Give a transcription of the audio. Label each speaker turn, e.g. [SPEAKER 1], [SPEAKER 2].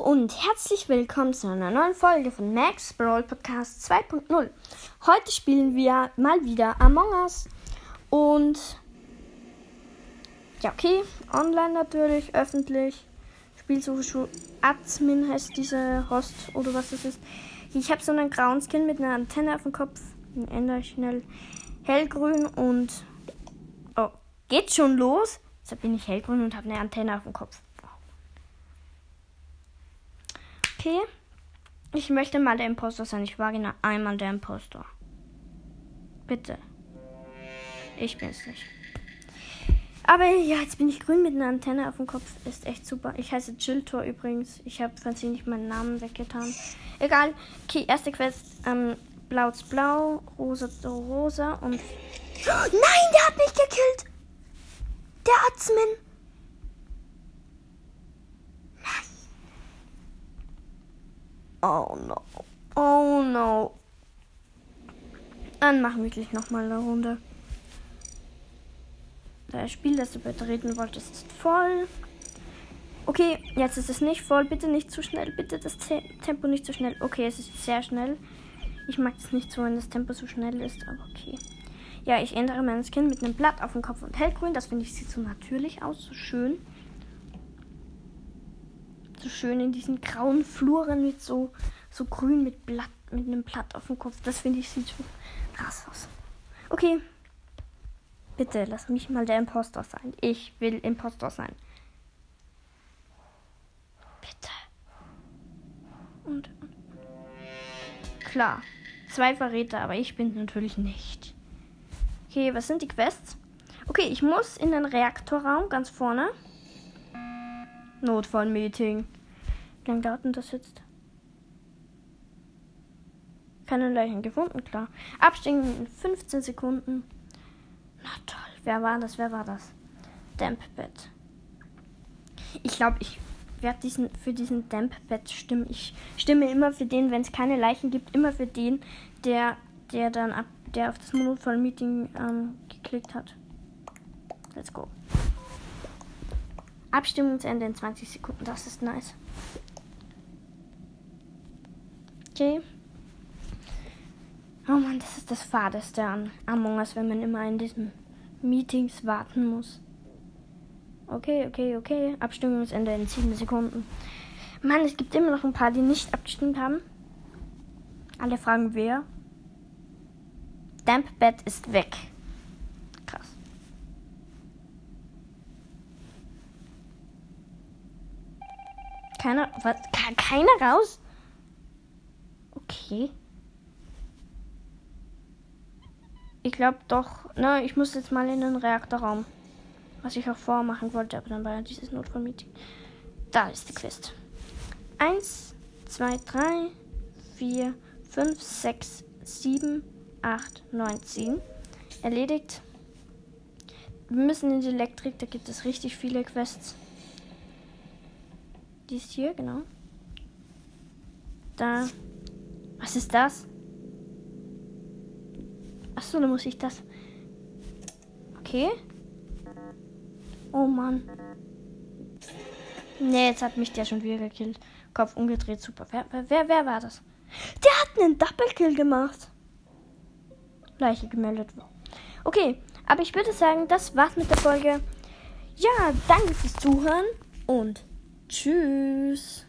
[SPEAKER 1] und herzlich willkommen zu einer neuen Folge von Max Brawl Podcast 2.0. Heute spielen wir mal wieder Among Us und ja, okay, online natürlich, öffentlich. Spielsuche Admin heißt diese Host oder was das ist. Ich habe so einen grauen Skin mit einer Antenne auf dem Kopf. Den ändere ich schnell hellgrün und oh, geht schon los. Jetzt bin ich hellgrün und habe eine Antenne auf dem Kopf. Okay. Ich möchte mal der Imposter sein. Ich war genau einmal der Imposter. Bitte. Ich bin es nicht. Aber ja, jetzt bin ich grün mit einer Antenne auf dem Kopf. Ist echt super. Ich heiße Jilltor übrigens. Ich habe versehentlich meinen Namen weggetan. Egal. Okay, erste Quest. Ähm, blau zu blau, rosa zu rosa und. Nein, der hat mich gekillt! Der Admin! Oh no. Oh no. Dann machen wir gleich nochmal eine Runde. Das Spiel, das du betreten wolltest, ist voll. Okay, jetzt ist es nicht voll. Bitte nicht zu schnell. Bitte das Tempo nicht zu schnell. Okay, es ist sehr schnell. Ich mag es nicht so, wenn das Tempo so schnell ist, aber okay. Ja, ich ändere mein Skin mit einem Blatt auf dem Kopf und hellgrün. Das finde ich sieht so natürlich aus, so schön so schön in diesen grauen Fluren mit so, so grün mit Blatt, mit einem Blatt auf dem Kopf. Das finde ich sieht so krass aus. Okay. Bitte lass mich mal der Impostor sein. Ich will Impostor sein. Bitte. Und, und. Klar. Zwei Verräter, aber ich bin natürlich nicht. Okay, was sind die Quests? Okay, ich muss in den Reaktorraum ganz vorne. Notfallmeeting. Wie lange dauert denn das jetzt? Keine Leichen gefunden, klar. Abstiegen in 15 Sekunden. Na toll. Wer war das? Wer war das? Dampbett. Ich glaube, ich werde diesen, für diesen Dampbett stimmen. Ich stimme immer für den, wenn es keine Leichen gibt, immer für den, der, der dann ab, der auf das Notfallmeeting ähm, geklickt hat. Let's go. Abstimmungsende in 20 Sekunden. Das ist nice. Okay. Oh Mann, das ist das Fadeste an Among Us, wenn man immer in diesen Meetings warten muss. Okay, okay, okay. Abstimmungsende in 7 Sekunden. Mann, es gibt immer noch ein paar, die nicht abgestimmt haben. Alle fragen wer. Dampbed ist weg. Keiner. Was? Keiner raus? Okay. Ich glaube doch. Na, ich muss jetzt mal in den Reaktorraum. Was ich auch vormachen wollte, aber dann war ja dieses Notfallmeeting. Da ist die Quest. Eins, zwei, drei, vier, fünf, sechs, sieben, acht, neun, zehn. Erledigt. Wir müssen in die Elektrik, da gibt es richtig viele Quests. Die ist hier, genau. Da. Was ist das? Achso, dann muss ich das. Okay. Oh Mann. Nee, jetzt hat mich der schon wieder gekillt. Kopf umgedreht, super. Wer, wer, wer war das? Der hat einen Double Kill gemacht. Leiche gemeldet. Okay, aber ich würde sagen, das war's mit der Folge. Ja, danke fürs Zuhören und Tschüss.